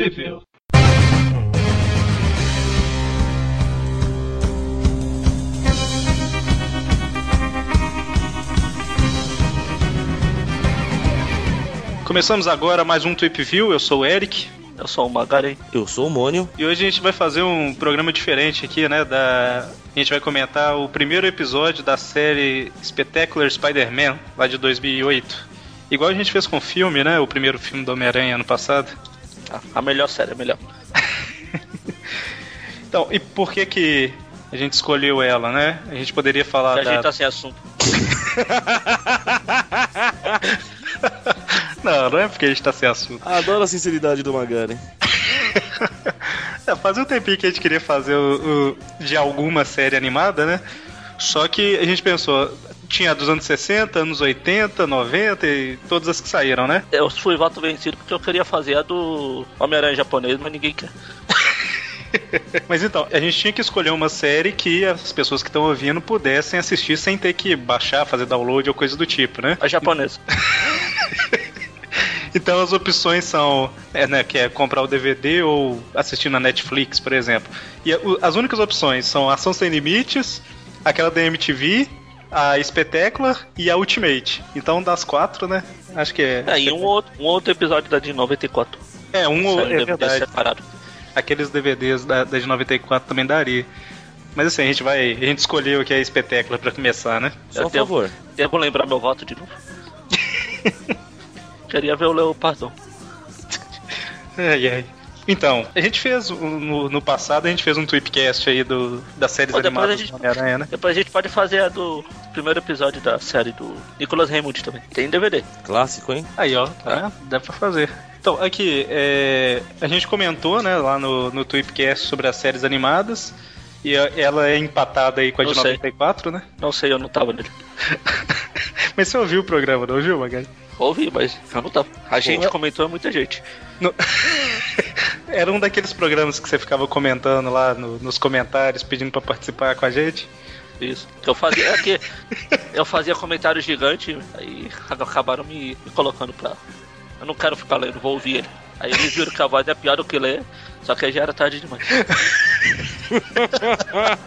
Tweepville. Começamos agora mais um Tweep View. Eu sou o Eric. Eu sou o Magaren. Eu sou o Mônio. E hoje a gente vai fazer um programa diferente aqui, né? Da... A gente vai comentar o primeiro episódio da série Spectacular Spider-Man, lá de 2008. Igual a gente fez com o filme, né? O primeiro filme do Homem-Aranha ano passado. A melhor série, a melhor. então, e por que que a gente escolheu ela, né? A gente poderia falar a da... gente tá sem assunto. não, não é porque a gente tá sem assunto. Adoro a sinceridade do Magaren. é, fazia um tempinho que a gente queria fazer o, o, de alguma série animada, né? Só que a gente pensou, tinha dos anos 60, anos 80, 90 e todas as que saíram, né? Eu fui voto vencido porque eu queria fazer a do Homem-Aranha japonês, mas ninguém quer. Mas então, a gente tinha que escolher uma série que as pessoas que estão ouvindo pudessem assistir sem ter que baixar, fazer download ou coisa do tipo, né? A japonesa. então as opções são, é, né, que é comprar o DVD ou assistir na Netflix, por exemplo. E as únicas opções são Ação Sem Limites, aquela da MTV, a Spectacular e a Ultimate. Então das quatro, né? Acho que é. É, e um outro, um outro episódio da de 94. É, um Saiu é verdade. separado aqueles DVDs da, da de 94 também daria. Mas assim, a gente vai. A gente escolheu aqui a espetácula para começar, né? Só por favor. Devo lembrar meu voto de novo. Queria ver o Leopardon. Ai, ai. Então, a gente fez no, no, passado, a gente fez um tweetcast aí do, das séries Pô, animadas gente, do Homem-Aranha, né? Depois a gente pode fazer a do primeiro episódio da série do Nicolas Raymond também. Tem DVD. Clássico, hein? Aí, ó, tá? Dá pra fazer. Então, aqui, é, a gente comentou, né, lá no, no Tweepcast sobre as séries animadas. E ela é empatada aí com a não de sei. 94, né? Não sei, eu não tava nele. mas você ouviu o programa, não ouviu, Magali? Ouvi, mas eu não tava. A gente Pô, comentou, muita gente. No... Era um daqueles programas que você ficava comentando lá no, nos comentários, pedindo para participar com a gente. Isso. Eu fazia é que eu fazia comentário gigante, aí acabaram me, me colocando pra, eu não quero ficar lendo, vou ouvir ele. Aí eles viram que a voz é pior do que ler, só que aí já era tarde demais.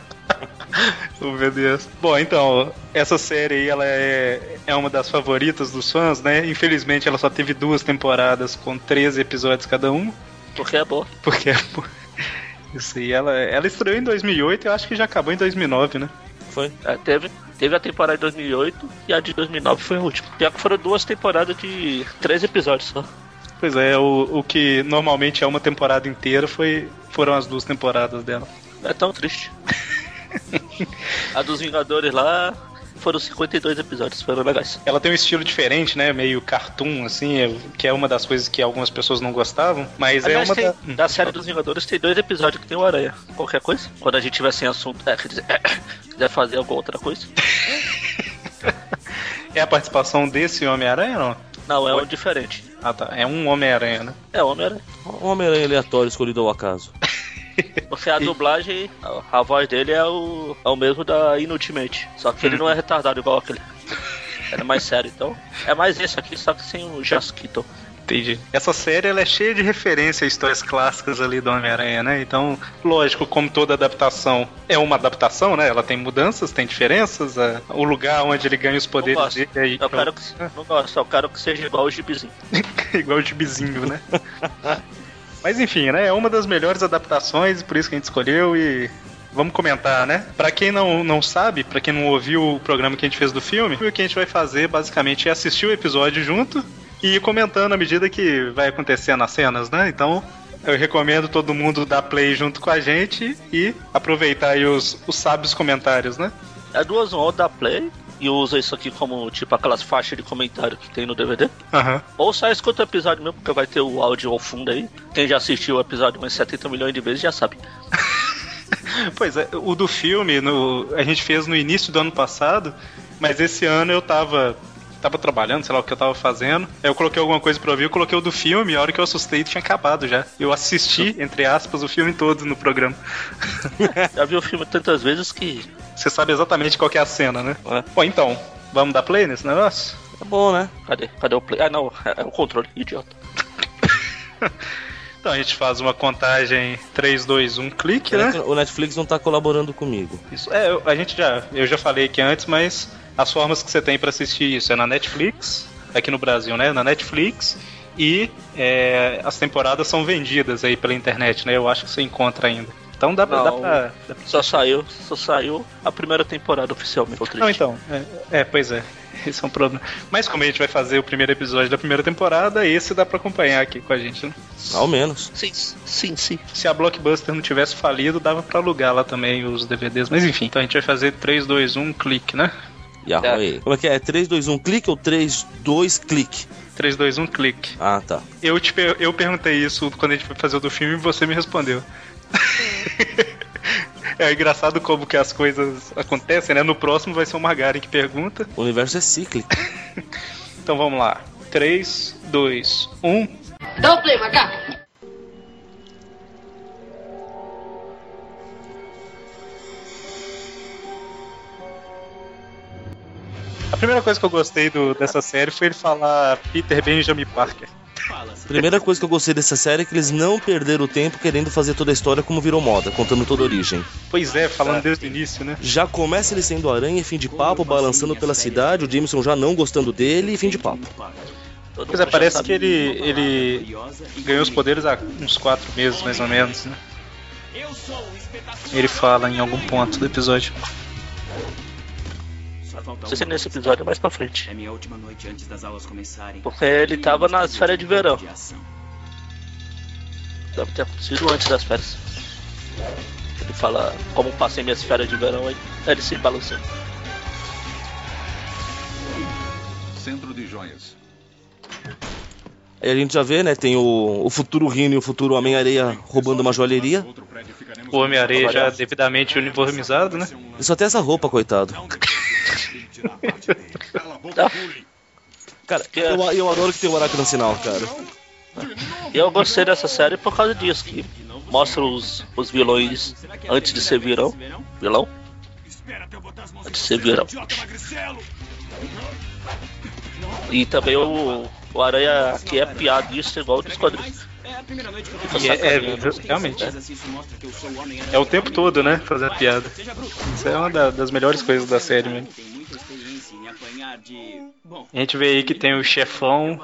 oh, meu Deus. Bom, então, essa série aí, ela é, é uma das favoritas dos fãs, né? Infelizmente ela só teve duas temporadas com 13 episódios cada um. Porque é boa. Porque é boa. Isso aí, ela, ela estreou em 2008 e eu acho que já acabou em 2009, né? Foi. É, teve, teve a temporada de 2008 e a de 2009 foi a última. Pior que foram duas temporadas de três episódios só. Pois é, o, o que normalmente é uma temporada inteira foi, foram as duas temporadas dela. É tão triste. a dos Vingadores lá foram 52 episódios, foram legais. Ela tem um estilo diferente, né? Meio cartoon, assim, é, que é uma das coisas que algumas pessoas não gostavam. Mas Aliás, é uma tem, da... da série dos Vingadores tem dois episódios que tem o Aranha. Qualquer coisa? Quando a gente tiver sem assunto, é, quer dizer, é, quiser fazer alguma outra coisa. é a participação desse Homem-Aranha, não? Não, é um diferente. Ah tá, é um Homem-Aranha, né? É, Homem-Aranha. Um Homem-Aranha aleatório escolhido ao acaso. Porque a dublagem, a, a, voz dele é o, é o mesmo da Inutimate. Só que ele não é retardado igual aquele. Ele é mais sério, então. É mais esse aqui, só que sem o Jasquito. Entendi. Essa série ela é cheia de referência a histórias clássicas ali do Homem-Aranha, né? Então, lógico, como toda adaptação é uma adaptação, né? Ela tem mudanças, tem diferenças, é, o lugar onde ele ganha os poderes dele. Aí, eu, quero que, não gosto, eu quero que seja igual o gibizinho. igual o gibizinho, né? Mas enfim, né? É uma das melhores adaptações, por isso que a gente escolheu e vamos comentar, né? Para quem não, não sabe, para quem não ouviu o programa que a gente fez do filme, o que a gente vai fazer basicamente é assistir o episódio junto e ir comentando à medida que vai acontecendo nas cenas, né? Então, eu recomendo todo mundo dar play junto com a gente e aproveitar aí os, os sábios comentários, né? É duas horas da play e usa isso aqui como tipo aquelas faixas de comentário que tem no DVD. Uhum. Ou só escuta o episódio mesmo, porque vai ter o áudio ao fundo aí. Quem já assistiu o episódio umas 70 milhões de vezes já sabe. pois é, o do filme no, a gente fez no início do ano passado, mas esse ano eu tava tava trabalhando, sei lá o que eu tava fazendo. Aí eu coloquei alguma coisa pra ouvir, eu coloquei o do filme, a hora que eu assustei tinha acabado já. Eu assisti, entre aspas, o filme todo no programa. já vi o filme tantas vezes que você sabe exatamente qual é a cena, né? É. Bom, então, vamos dar play nesse negócio? É bom, né? Cadê? Cadê o play? Ah, não, é, é o controle, idiota. então, a gente faz uma contagem 3, 2, 1, clique, né? O Netflix não tá colaborando comigo. Isso. É, eu- a gente já. Eu já falei aqui antes, mas as formas que você tem pra assistir isso é na Netflix, aqui no Brasil, né? Na Netflix. E é, as temporadas são vendidas aí pela internet, né? Eu acho que você encontra ainda. Então dá, pra- dá Não. pra. dá pra- Só saiu, só saiu a primeira temporada oficialmente. Não, então. É, é, pois é. Esse é um problema. Mas como a gente vai fazer o primeiro episódio da primeira temporada, esse dá pra acompanhar aqui com a gente, né? Ao menos. Sim, sim, sim. Se a Blockbuster não tivesse falido, dava pra alugar lá também os DVDs. Mas enfim, então a gente vai fazer 3, 2, 1, clique, né? Yahoo É. aí. Como é que é? 3, 2, 1, clique ou 3, 2, clique? 3, 2, 1, clique. Ah, tá. Eu, te, eu perguntei isso quando a gente foi fazer o do filme e você me respondeu. é engraçado como que as coisas acontecem, né? No próximo vai ser o Margaren que pergunta. O universo é cíclico. Então vamos lá. 3, 2, 1. Dá o play, macaco. Primeira coisa que eu gostei do- dessa série foi ele falar Peter Benjamin Parker. Primeira coisa que eu gostei dessa série é que eles não perderam o tempo querendo fazer toda a história como virou moda, contando toda a origem. Pois é, falando desde o início, né? Já começa ele sendo aranha, fim de papo, balançando pela cidade, o Jameson já não gostando dele e fim de papo. Pois é, parece que ele, ele ganhou os poderes há uns 4 meses, mais ou menos, né? Ele fala em algum ponto do episódio. Não sei se é nesse episódio ou mais pra frente. É minha última noite antes das aulas começarem. Porque ele tava nas férias de verão. Deve ter sido antes das férias. Ele fala como passei minhas férias de verão aí. Ele se balançou. Centro de joias. Aí a gente já vê, né, tem o, o futuro Rino e o futuro Homem-Areia roubando uma joalheria. O Homem-Areia já devidamente uniformizado, né? E só tem essa roupa, coitado. Cara, eu, eu adoro que tem o Aracno no sinal, cara. E eu gostei dessa série por causa disso, que mostra os, os vilões antes de ser vilão. Vilão? Antes de ser vilão. E também o, o Aranha que é piadista igual dos quadrinhos. É a primeira noite que eu Fica é- é, realmente. Assim isso É o tempo todo, né? Fazer piada. Isso é uma da- das melhores coisas da série mesmo. Apanhar de... Bom, A gente vê aí que tem o chefão,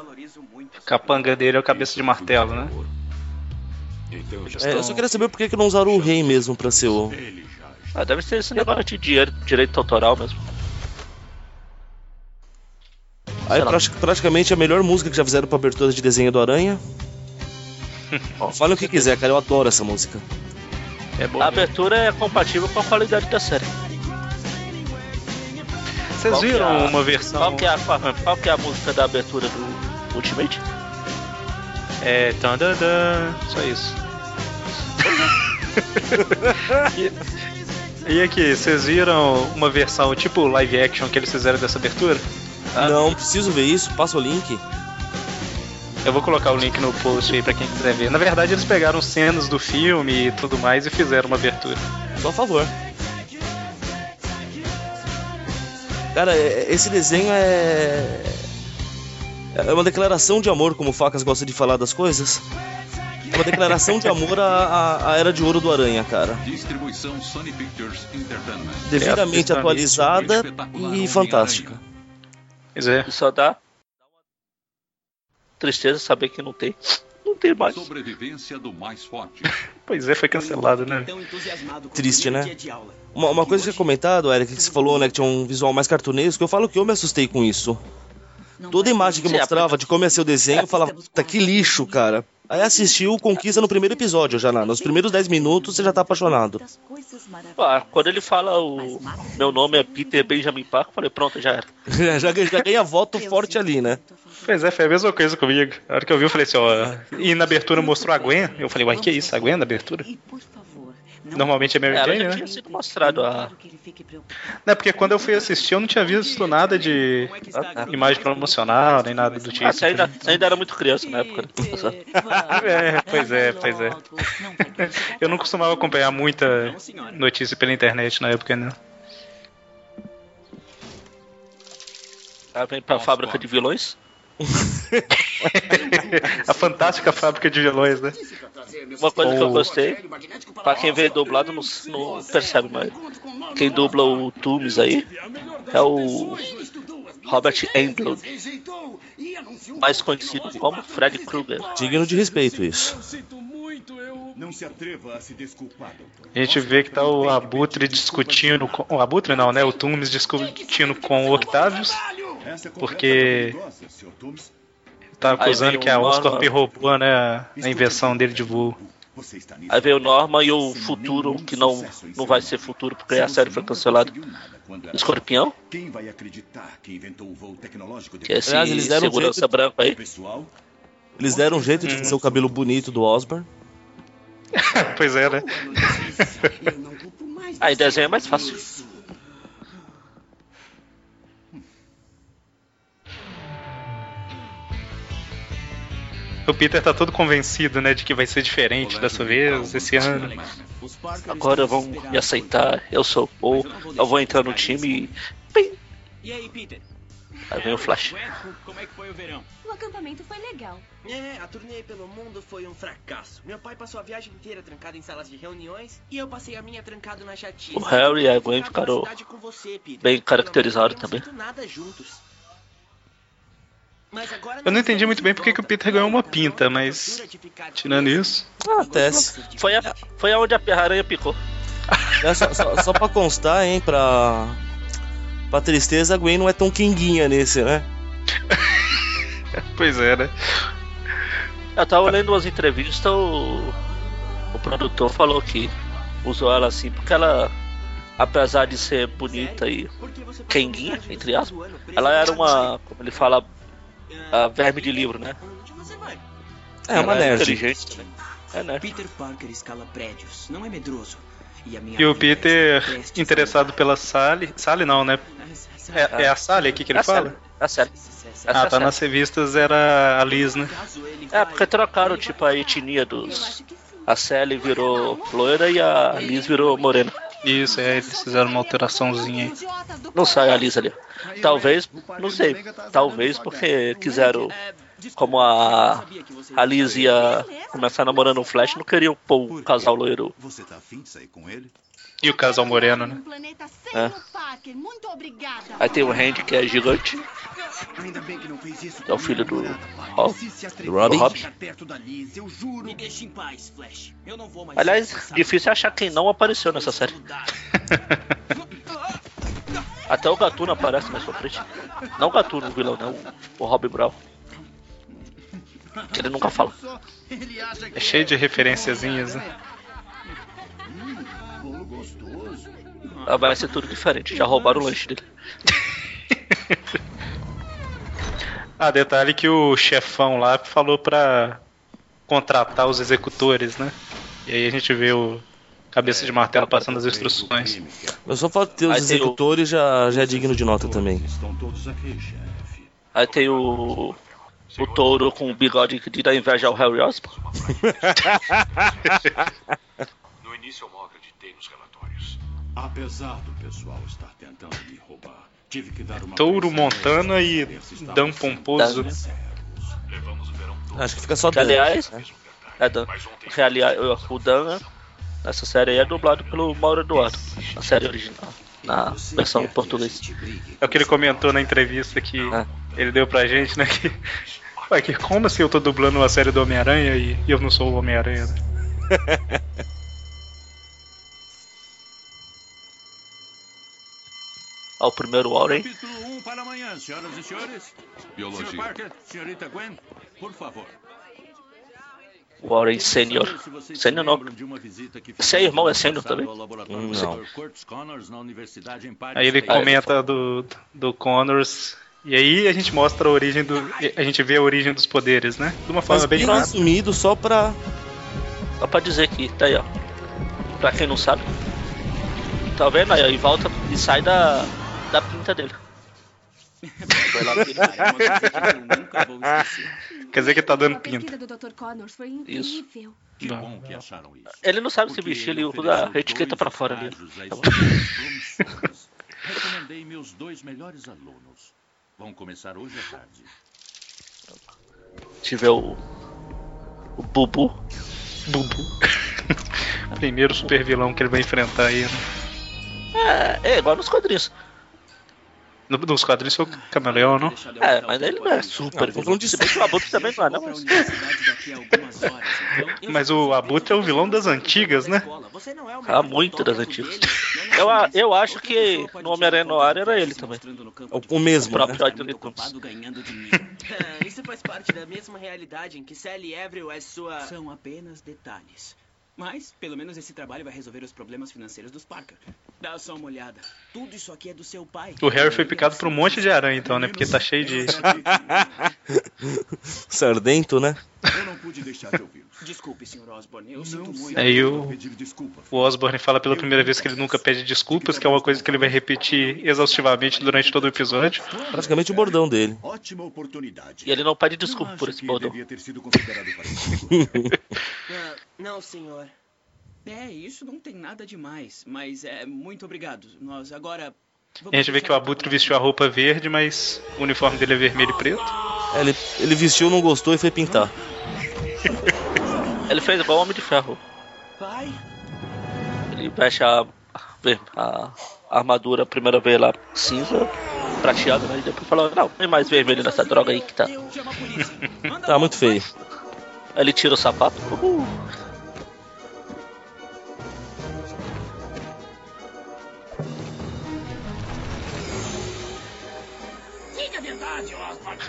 capanga dele é o cabeça de martelo, né? É, eu só queria saber por que, que não usaram o rei mesmo pra ser o. Ah, deve ser esse negócio de dinheiro, direito autoral mesmo. Aí praticamente a melhor música que já fizeram pra abertura de desenho do Aranha. Fale o que quiser, cara, eu adoro essa música. É bom. A abertura é compatível com a qualidade da série. Vocês que é viram a- uma versão. Qual que, é a, qual que é a música da abertura do Ultimate? É. Tandadã, só isso. e, e aqui, vocês viram uma versão tipo live action que eles fizeram dessa abertura? Ah. Não, preciso ver isso, passa o link. Eu vou colocar o link no post aí pra quem quiser ver. Na verdade, eles pegaram cenas do filme e tudo mais e fizeram uma abertura. Só a favor. Cara, é- esse desenho é. É uma declaração de amor, como o Facas gosta de falar das coisas. É uma declaração de amor à, à- à era de ouro do Aranha, cara. Distribuição Sony Pictures Entertainment. Devidamente É, atualizada e fantástica. Pois é. E só dá tristeza saber que não tem. Tem mais. Sobrevivência do mais forte. Pois é, foi cancelado, né? Tão entusiasmado com o Triste, né? Uma, uma coisa que eu tinha comentado, Eric, que você falou, né, que tinha um visual mais cartunesco, eu falo que eu me assustei com isso. Toda imagem que mostrava de como ia ser o desenho, eu falava, puta, que lixo, cara. Aí assistiu Conquista no primeiro episódio, já lá. Nos primeiros 10 minutos você já tá apaixonado. Ah, quando ele fala o meu nome é Peter Benjamin Parker, eu falei, pronto, já era. já, já ganha voto forte ali, né? Pois é, foi a mesma coisa comigo. A hora que eu vi, eu falei assim, ó. E na abertura mostrou a Gwen. Eu falei, uai, que isso? A Gwen na abertura? Normalmente é Mary Ela Jane, já né? tinha sido mostrado a. Não, é porque quando eu fui assistir eu não tinha visto nada de é imagem promocional, nem nada do tipo. Ah, você ainda, você ainda era muito criança na época. Né? É, pois é, pois é. Eu não costumava acompanhar muita notícia pela internet na época, né? Ela vem pra fábrica de vilões. A fantástica fábrica de vilões, né? Uma coisa que eu gostei, pra quem vê dublado não, não percebe, mas quem dubla o Toomes aí é o Robert Englund, mais conhecido como Fred Krueger. Digno de respeito isso. Não se atreva a se desculpar, doutor. A gente vê que tá o Abutre discutindo com. O Abutre não, né? O Tumes discutindo com o Octavius. Porque- tá acusando que a Oscorp roubou, né? A invenção dele de voo. Aí veio o Norman e o futuro, que não, não vai ser futuro porque a série foi cancelada. Escorpião, Quem vai acreditar que inventou o voo tecnológico que é esse Aliás, eles deram um segurança jeito- branco aí. Eles deram um jeito de fazer o cabelo bonito do Osborn. pois é, né? Mais Aí você desenho é mais fácil. O Peter tá todo convencido, né? De que vai ser diferente dessa vez, esse ano. Agora vão me aceitar, eu sou o eu vou entrar no time e. Pim! E aí, Peter? Aí vem o Flash. Como é que foi o verão? O acampamento foi legal. É, a turnê pelo mundo foi um fracasso. Meu pai passou a viagem inteira trancado em salas de reuniões e eu passei a minha trancado na chatice. O Harry e a Gwen ficaram bem caracterizados também. nada juntos. Mas agora Eu não entendi muito bem porque que o. Peter ganhou uma a pinta, mas. Tirando isso. Ah, Tess. Foi, a, foi aonde a aranha picou. É, só, só, só pra constar, hein, pra. Pra tristeza, a Gwen não é tão quinguinha nesse, né? Pois é, né? Eu tava lendo umas entrevistas, o, o produtor falou que usou ela assim porque ela, apesar de ser bonita e passou quenguinha, entre aspas, preso ela era uma, como ele fala, a verme de livro, né? Vai? É uma Ela nerd. inteligente, né? É nerd. Peter Parker escala prédios, não é medroso. E, a minha E o vida Peter, a interessado pela Sally. Sally não, né? É, é a Sally aqui que ele É fala? é sério. Ah, Essa tá é nas revistas era a Liz, né? É, porque trocaram tipo a etnia dos. A Sally virou loira e a Liz virou morena. Isso, é, eles fizeram uma alteraçãozinha aí. Não sai a Liz ali. Talvez, não sei. Talvez porque quiseram, como a, a Liz ia começar namorando o Flash, não queriam pôr o casal loiro. Você tá afim de sair com ele? E o casal moreno, né? É. Aí tem o Randy, que é gigante. Ainda bem que não fez isso É o filho do- Ó, do Robin? Aliás, difícil é achar quem não apareceu nessa série. Até o Gatuno aparece mais pra frente. Não o Gatuno, o vilão, não. O Rob Brown. Que ele nunca fala. É cheio de referenciazinhas, né? Gostoso. Ah, Vai ser tudo diferente. Já roubaram o lanche dele. Ah, detalhe que o chefão lá falou pra contratar os executores, né? E aí a gente vê o cabeça de martelo passando as instruções. Mas só de ter os Aí tem o- executores já, já é digno de nota também. Estão todos aqui, chefe. Aí tem o. O touro com o bigode que dá inveja ao Harry Osborn. No início relatórios. Apesar do pessoal estar tentando me roubar, tive que dar uma Touro Montana e Dan Pomposo. Dan. Acho que fica só Que Dan. aliás, né? é Dan. Que aliás, o Dan, nessa série aí, é dublado pelo Mauro Eduardo. Na série original. Na versão em português. É o que ele comentou na entrevista que Ah. ele deu pra gente, né? Que, Ué, que como assim eu tô dublando uma série do Homem-Aranha e, e eu não sou o Homem-Aranha? né? Ó, o primeiro Warren. Capítulo 1 para amanhã, senhoras e senhores. Biologia. Sr. Parker, senhorita Gwen, por favor. Warren se Senior não. Você é irmão, é sênior também? ao não. Aí ele comenta do, do Connors. E aí a gente mostra a origem do. A gente vê a origem dos poderes, né? De uma forma Mas bem bem rápida. resumido, só pra. Só pra dizer que, tá aí, ó. Pra quem não sabe. Tá vendo aí? ó, E volta e sai da, da pinta dele. Foi lá que ele- É uma coisa que eu nunca vou esquecer. Quer dizer que tá dando pinta. pesquisa do Dr. Connors foi Isso. incrível. Que bom que acharam isso. Ele não sabe se Porque vestir, ele usa a etiqueta pra fora ali. Tá. Recomendei meus dois melhores alunos. Vão começar hoje à tarde. Tiver o. O Bubu. Bubu. Primeiro super vilão que ele vai enfrentar aí. Né? É, é igual nos quadrinhos. No- Nos quadrinhos foi o Camaleão, não? É, mas ele não é super Não, vilão. de Se bem que o Abutre também não é, não, mas... Mas o Abutre é o vilão das antigas, né? Ah, muito das antigas. Eu, a- eu acho que no Homem-Aranha Noir era ele também. O, mesmo, O né? próprio dinheiro. Ah, Isso faz parte da mesma realidade em que Sally Avril é sua. São apenas detalhes. Mas, pelo menos esse trabalho vai resolver os problemas financeiros dos Parker. Dá só uma olhada. Tudo isso aqui é do seu pai. O Harry foi picado por um monte de aranha, então, né? Porque tá cheio de. Sardento, né? Eu não pude deixar de ouvi-los. Desculpe, Sr. Osborne. Eu Não sinto muito. Aí como o- pedir desculpa. O Osborne fala pela primeira vez que ele nunca pede desculpas, que é uma coisa que ele vai repetir exaustivamente durante todo o episódio. Praticamente o bordão dele. Ótima oportunidade. E ele não pede desculpa por esse bordão. Ah, não, senhor. É, isso não tem nada demais. Mas é muito obrigado. Nós agora. A gente vê que o Abutre vestiu a roupa verde, mas o uniforme dele é vermelho e preto. É, ele, ele vestiu, não gostou e foi pintar. Ele fez igual o Homem de Ferro. Pai? Ele veste a, a, a armadura, a primeira vez lá, cinza, prateada, né? E depois falou, não, tem mais vermelho nessa droga aí que tá. Tá muito feio. Aí ele tira o sapato. Uhul.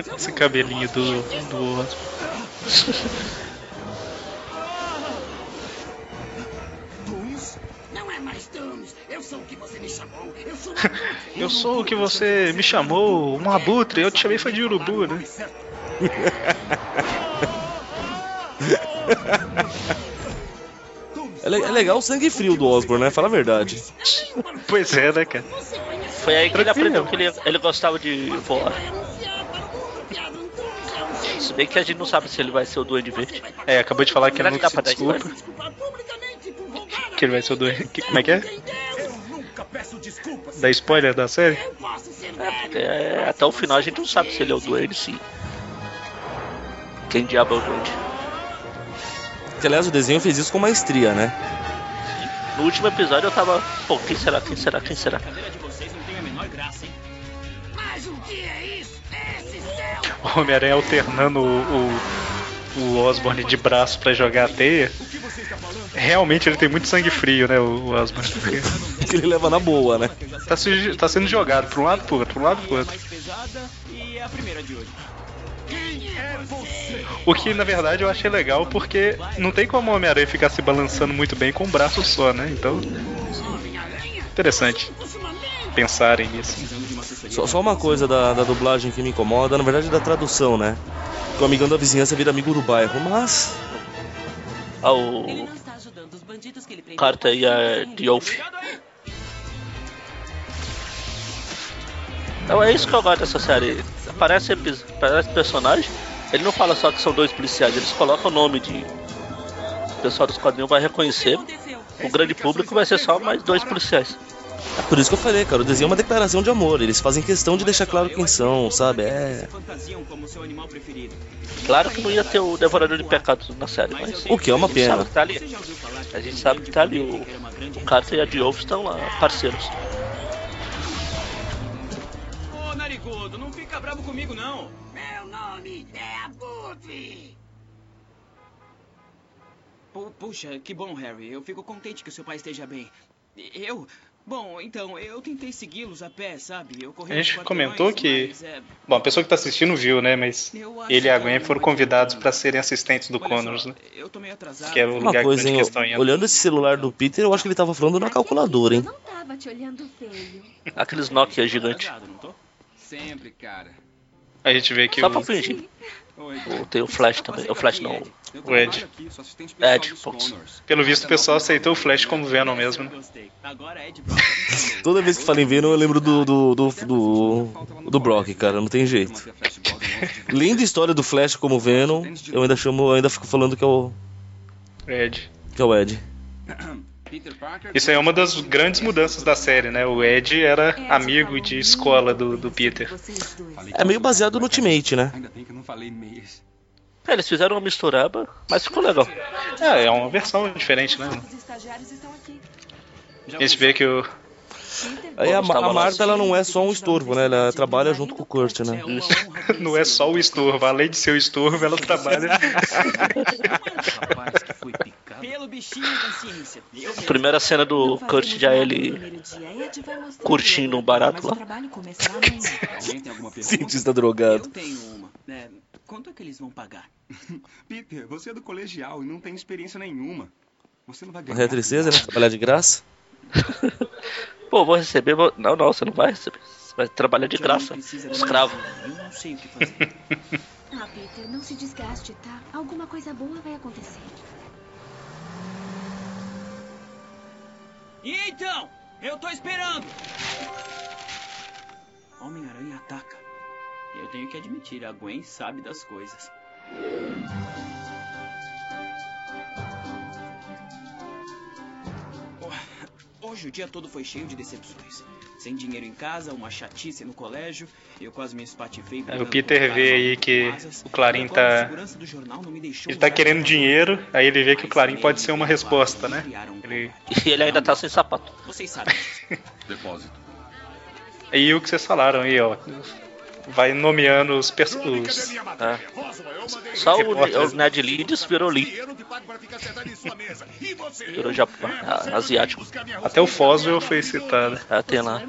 Esse cabelinho do, do Osborne. Não é mais Thanos. Eu sou o que você me chamou. Eu sou Eu sou o que você me chamou, um abutre, eu te chamei foi de urubu, né? É, le- é legal o sangue frio do Osborne, né? Fala a verdade. Pois é, né, cara? Foi aí que ele Tranquilo. aprendeu que ele, ele gostava de voar. Se bem que a gente não sabe se ele vai ser o Duende Verde. É, acabou de falar que ele dá se desculpa, que ele vai ser o doente. que- Como é que é? Dá spoiler da série? É, porque é, até o final a gente não sabe se ele é o Duende, sim. Quem diabo é o Duende? Que aliás o desenho fez isso com maestria, né? No último episódio eu tava. Pô, quem será? Quem será? Quem será? O é isso? Esse céu! O Homem-Aranha alternando o, o, o Osborne de braço pra jogar a teia. Realmente ele tem muito sangue frio, né, o o Osborne? Que ele leva na boa, né? Tá, tá sendo jogado pra um lado pro outro, pra um lado pro outro. É. O que na verdade eu achei legal porque não tem como o Homem-Aranha ficar se balançando muito bem com um braço só, né? Então. Interessante pensarem nisso. Só, só uma coisa da, da dublagem que me incomoda, na verdade da tradução, né? Que o amigão da vizinhança vira amigo do bairro, mas. Ah, Ele o não está ajudando os bandidos que ele prendeu. Carter e a Diof. Então é isso que eu gosto dessa série. Aparece, epi- aparece personagem, ele não fala só que são dois policiais, eles colocam o nome de. O pessoal dos quadrinhos vai reconhecer. O grande público vai ser só mais dois policiais. É por isso que eu falei, cara, o desenho é uma declaração de amor. Eles fazem questão de deixar claro quem são, sabe? É. Claro que não ia ter o Devorador de Pecados na série, mas. O que é uma a gente sabe pena. que tá ali. A gente sabe que tá ali. O, o Carter e a Diof estão lá, parceiros. Fica bravo comigo, não. Meu nome é Abutre! Pu- Puxa, que bom, Harry. Eu fico contente que o seu pai esteja bem. Eu... Bom, então, eu tentei segui-los a pé, sabe? Eu corri A gente comentou que- mas, é, Bom, a pessoa que tá assistindo viu, né? Mas ele e a que Gwen foram convidados pra serem assistentes do Olha Connors, só, né? Eu tô meio atrasado. Que era o Uma lugar coisa, grande hein? questão. Olhando esse celular do Peter, eu acho que ele tava falando na calculadora, hein? Eu não tava te olhando feio. Aqueles Nokia gigantes. Atrasado, não tô? Sempre, cara. A gente vê que Só o, pra fingir. Oi. O- Tem o Flash também. O Flash não. Eu O Ed. Ed. Connors. pelo visto, o pessoal aceitou o Flash como Venom mesmo, né? Toda vez que fala em Venom, eu lembro do, do, do, do, do Brock, cara, não tem jeito. Você. Linda história do Flash como Venom, eu ainda chamo, eu ainda fico falando que é o, Ed. que é o Ed. Isso aí é uma das grandes mudanças da série, né? O Ed era amigo de escola do, do Peter. É meio baseado no Ultimate, né? Ainda bem que eu não falei meias. É, eles fizeram uma mistureba, mas ficou legal. É, é uma versão diferente, né? A gente vê que o. Aí a, a Marta ela não é só um estorvo, né? Ela trabalha junto com o Kurt, né? Não é só o estorvo, além de ser o estorvo, ela trabalha. Rapaz que foi picado. Pelo bichinho da ciência. Eu mesmo. Primeira cena do Kurt já ele curtindo um barato lá. Cientista drogado. Eu tenho uma. É, quanto é que eles vão pagar? Peter, você é do colegial e não tem experiência nenhuma. Você não vai ganhar. É tristeza, né? Trabalhar de graça. Pô, vou receber. vou- Não, não, você não vai receber. Você vai trabalhar de graça. Escravo. Eu não sei o que fazer. Ah, Peter, não se desgaste, tá? Alguma coisa boa vai acontecer. E então? Eu tô esperando! Homem-Aranha ataca. Eu tenho que admitir, a Gwen sabe das coisas. Hoje o dia todo foi cheio de decepções. Sem dinheiro em casa, uma chatice no colégio, eu quase me espatifei. Brigando o Peter vê aí que o Clarim tá- segurança do jornal não me deixou Ele tá querendo dinheiro, aí ele vê que o Clarim pode ser uma resposta, né? Ele... E ele ainda tá sem sapato. Vocês sabem. Depósito. Aí o que vocês falaram aí, ó. Vai nomeando os pers- os- É. Só o, o Ned Leeds virou Lee. Virou Japão, ah, asiático. Até o Foswell foi citado. Ah, tem o lá.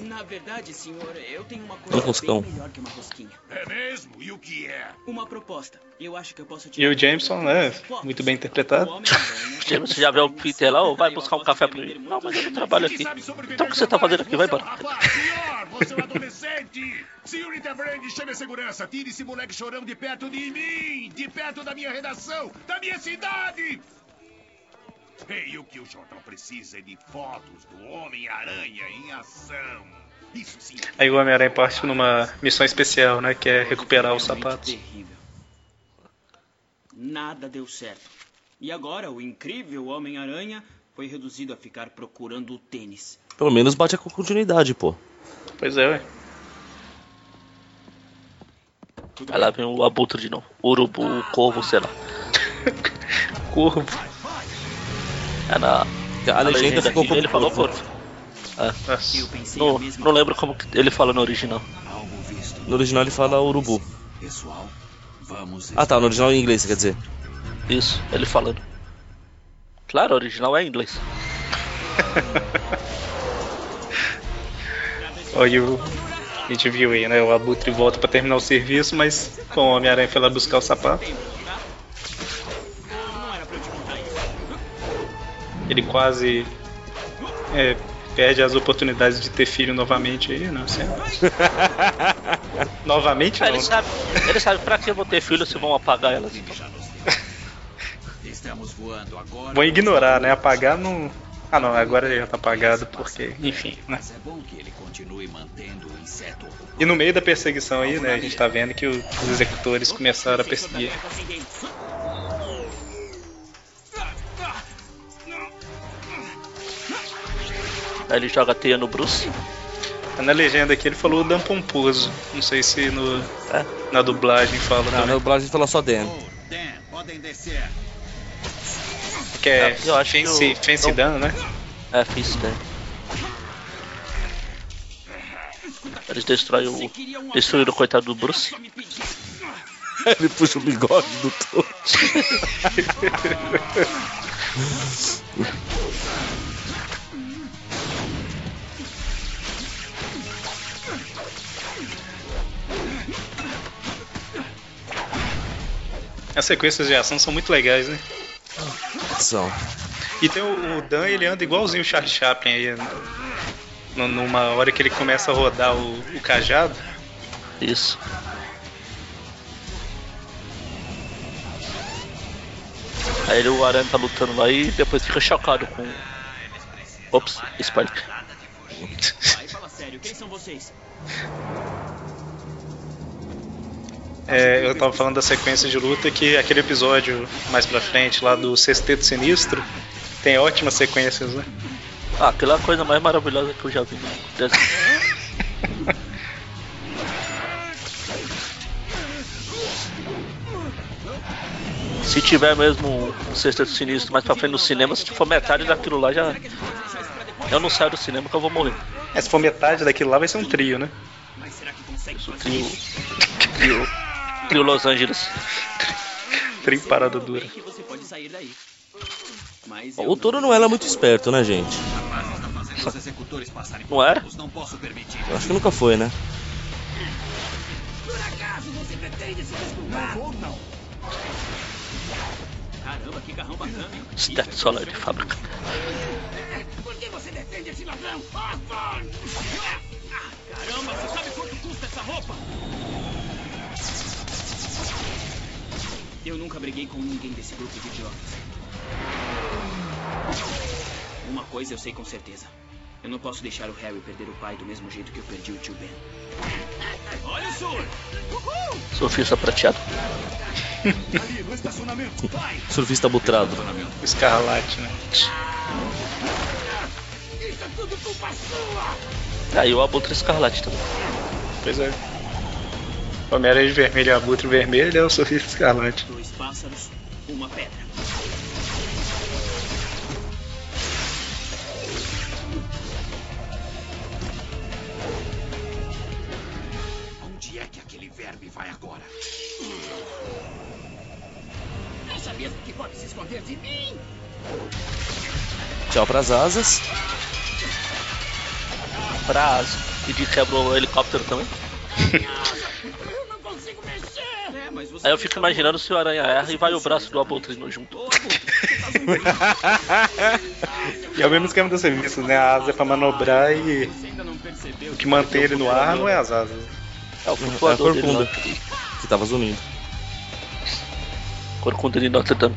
Na verdade, senhor, eu tenho uma Um coisa roscão. melhor que uma rosquinha. É mesmo? E o que é? Uma proposta. Eu acho que eu posso E o Jameson, né? Muito bem interpretado. James, você já vê o Peter lá, ou vai buscar um café pra mim? Não, mas eu não trabalho aqui. Então o que você tá fazendo aqui? Vai embora. Um adolescente! Senhorita Brand, chame a segurança! Tire esse moleque chorão de perto de mim! De perto da minha redação! Da minha cidade! Ei, o que o jornal precisa é de fotos do Homem-Aranha em ação. Isso sim. Aí o Homem-Aranha parte numa missão especial, né? Que é recuperar os sapatos. Terrível. Nada deu certo. E agora o incrível Homem-Aranha foi reduzido a ficar procurando o tênis. Pelo menos bate a continuidade, pô. Pois é, ué. Aí lá vem o abutre de novo. Urubu, o corvo, sei lá. Corvo. É na, A na legenda legenda ficou aqui, ele falou corvo. corvo. Nossa. Eu pensei a Não, não lembro como que ele fala no original. No original ele fala urubu. Ah tá, no original em inglês, quer dizer. Isso, ele falando. Claro, o original é em inglês. Olha o. A gente viu aí, né? O Abutre volta pra terminar o serviço, mas com o Homem-Aranha foi lá buscar o sapato. Ele quase. É, perde as oportunidades de ter filho novamente aí, não sei. novamente Ah, não. ele sabe, ele sabe pra que eu vou ter filho se vão apagar elas. Então. Estamos voando agora. Vou ignorar, né? Apagar não. Ah não, agora ele já tá apagado porque, enfim, né? Mas é bom que ele continue mantendo o inseto ocupado. E no meio da perseguição aí, né, a gente tá vendo que os executores começaram a perseguir. Aí ele joga teia no Bruce. Na legenda aqui ele falou Dan Pomposo. Não sei se no, É. na dublagem fala Não, na também. dublagem fala só Dan. Dan, podem descer. Que é Eu acho que o- Fancy não. Dan, né? É, fiz né? Eles destroem o. Destruíram o coitado do Bruce. Ele puxa o bigode do Thor. As sequências de ação são muito legais, né? São. E tem o, o Dan, ele anda igualzinho o Charlie Chaplin aí. né? N- Numa hora que ele começa a rodar o, o cajado. Isso. Aí ele, o Aranha tá lutando lá e depois fica chocado com. Ops, Spike. Aí fala sério, quem são vocês? É, eu tava falando da sequência de luta que aquele episódio mais pra frente lá do Sexteto Sinistro tem ótimas sequências, né? Ah, aquela é coisa mais maravilhosa que eu já vi no desenho. Se tiver mesmo um sexteto sinistro mais pra frente no cinema, se for metade daquilo lá já. Eu não saio do cinema que eu vou morrer. É, se for metade daquilo lá, vai ser um trio, né? Isso, trio. Trio. Trio Los Angeles. Trio parada dura. O Toro não era muito esperto, né, gente? Não era? Posso permitir. Eu acho que nunca foi, né? Por acaso você pretende se desculpar? Caramba, que carrão bacana. hein? Stat solar de fábrica. Por que você defende esse ladrão? Osborn! Caramba, você sabe quanto custa essa roupa? Eu nunca briguei com ninguém desse grupo de idiotas. Uma coisa eu sei com certeza. Eu não posso deixar o Harry perder o pai do mesmo jeito que eu perdi o tio Ben. Olha o sur! Surfista prateado. Ali, no estacionamento. Vai! Surfista butrado. O Escarlate, né? Isso é tudo culpa sua! Aí o Abutre Escarlate também. Pois é. Homem-Aranha de vermelho e Abutre vermelho é o Sofista Escarlate. Dois pássaros, uma pedra. Onde é que aquele verme vai agora? Acha mesmo que pode se esconder de mim? Tchau pras asas. Prazo. E de quebrou o helicóptero também. Aí eu fico imaginando se o Aranha erra e vai o braço do Abutre no junto. Tá. E é o mesmo esquema dos serviços, né? A asa é pra manobrar e o que mantém ele no ar não é as asas. É o É a flutuador dele corcunda lá. que tava zunindo. Corcunda de Notre Dame.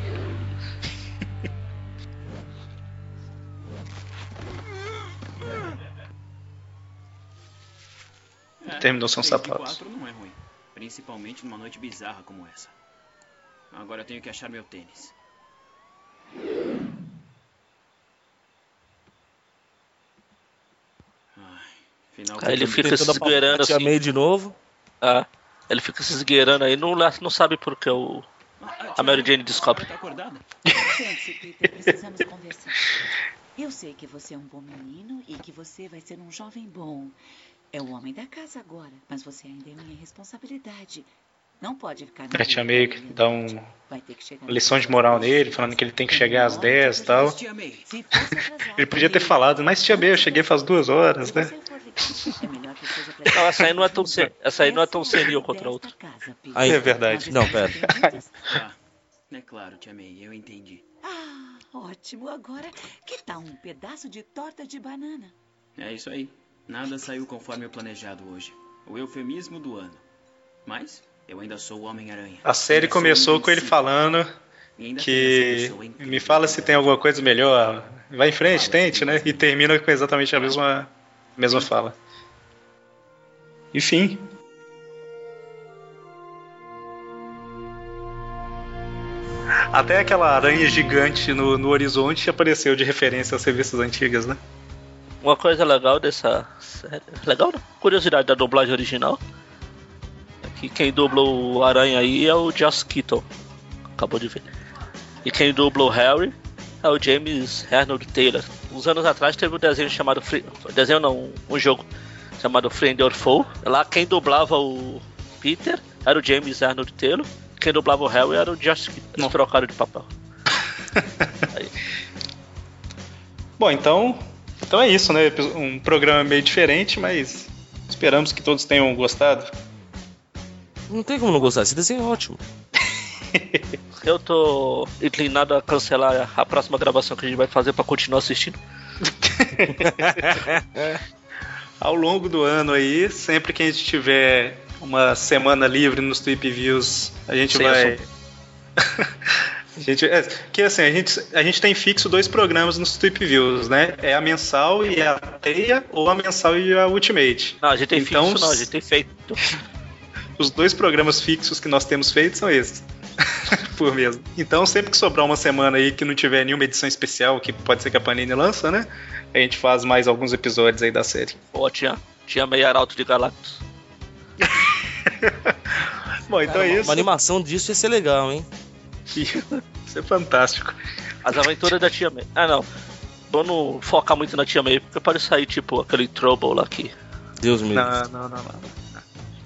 É, Terminou de sapatos. quatro não é ruim. Principalmente numa noite bizarra como essa. Agora eu tenho que achar meu tênis. Ai, final Aí ele fica se esgueirando assim. May de novo. Ah, ele fica se esgueirando aí, não, não sabe por que o, a Mary Jane descobre. Tá acordada? Sente-se, Peter, precisamos conversar. Eu sei que você é um bom menino e que você vai ser um jovem bom. É o homem da casa agora, mas você ainda é minha responsabilidade. Não pode ficar na A tia May que dá um- gente. Vai ter que chegar Lição de moral nele, falando que ele tem que chegar às 10 e tal. Ele podia ter falado, mas tia May, eu cheguei faz duas horas, né? é melhor que seja Não, essa aí não é tão, se- essa aí não é tão senil contra a outra. Aí, É verdade. Não, pera. Tá. É claro, Tia May, eu entendi. Ah, ótimo. Agora, que tal um pedaço de torta de banana? É isso aí. Nada saiu conforme o planejado hoje. O eufemismo do ano. Mas eu ainda sou o Homem-Aranha. A série Ainda começou com ele falando que me fala se tem alguma coisa melhor. Vai em frente, tente, né? E termina com exatamente a mesma, mesma fala. Enfim. Até aquela aranha gigante no, no horizonte apareceu de referência às revistas antigas, né? Uma coisa legal dessa série. Legal não? Curiosidade da dublagem original. É que quem dubla o Aranha aí é o Joss Keaton. Acabou de ver. E quem dubla o Harry é o James Arnold Taylor. Uns anos atrás teve um desenho chamado. Free... Desenho não, um jogo chamado Friend or Foe. Lá quem dublava o Peter era o James Arnold Taylor. Quem dublava o Harry era o Joss Keaton. Eles trocaram de papel. Bom, então, então é isso, né? Um programa meio diferente, mas esperamos que todos tenham gostado. Não tem como não gostar, esse desenho é ótimo. Eu tô inclinado a cancelar a próxima gravação que a gente vai fazer pra continuar assistindo. Ao longo do ano aí, sempre que a gente tiver uma semana livre nos Tweep Views, a gente Sem vai. gente, é, que assim, a gente, a gente tem fixo dois programas nos Tweep Views, né? É a mensal e a teia, ou a mensal e a Ultimate. Não, a gente tem Então, fixo, não, a gente tem feito. Os dois programas fixos que nós temos feito são esses. Por mesmo. Então, sempre que sobrar uma semana aí que não tiver nenhuma edição especial, que pode ser que a Panini lança, né? A gente faz mais alguns episódios aí da série. Ó, tinha, tinha meio arauto de Galactus. Bom, então Cara, é uma- isso. Uma animação disso ia ser legal, hein? Isso é fantástico. As aventuras da Tia May. Ah, não. Vamos focar muito na Tia May, porque pode sair, tipo, aquele Trouble lá aqui. Deus me Não, não, não, não.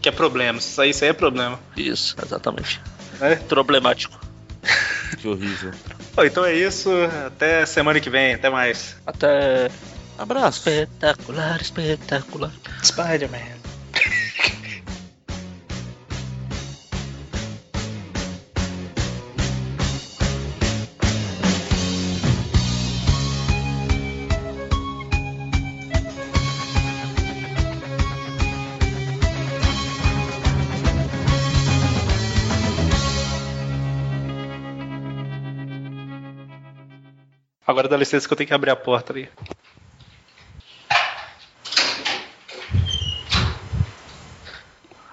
Que é problema. Isso aí, isso aí é problema. Isso, exatamente. É? Problemático. Que horrível. Bom, então é isso. Até semana que vem. Até mais. Até. Abraço. Espetacular, espetacular. Spider-Man. Agora dá licença que eu tenho que abrir a porta ali.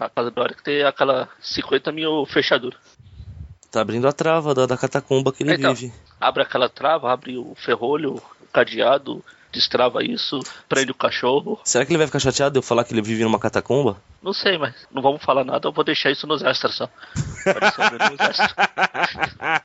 A casa do Eric tem aquela 50 mil fechadura. Tá abrindo a trava da, da catacumba que ele Então. vive. Abre aquela trava, abre o ferrolho, o cadeado, destrava isso, prende o cachorro. Será que ele vai ficar chateado de eu falar que ele vive numa catacumba? Não sei, mas não vamos falar nada, eu vou deixar isso nos extras só. Aparecendo nos extras.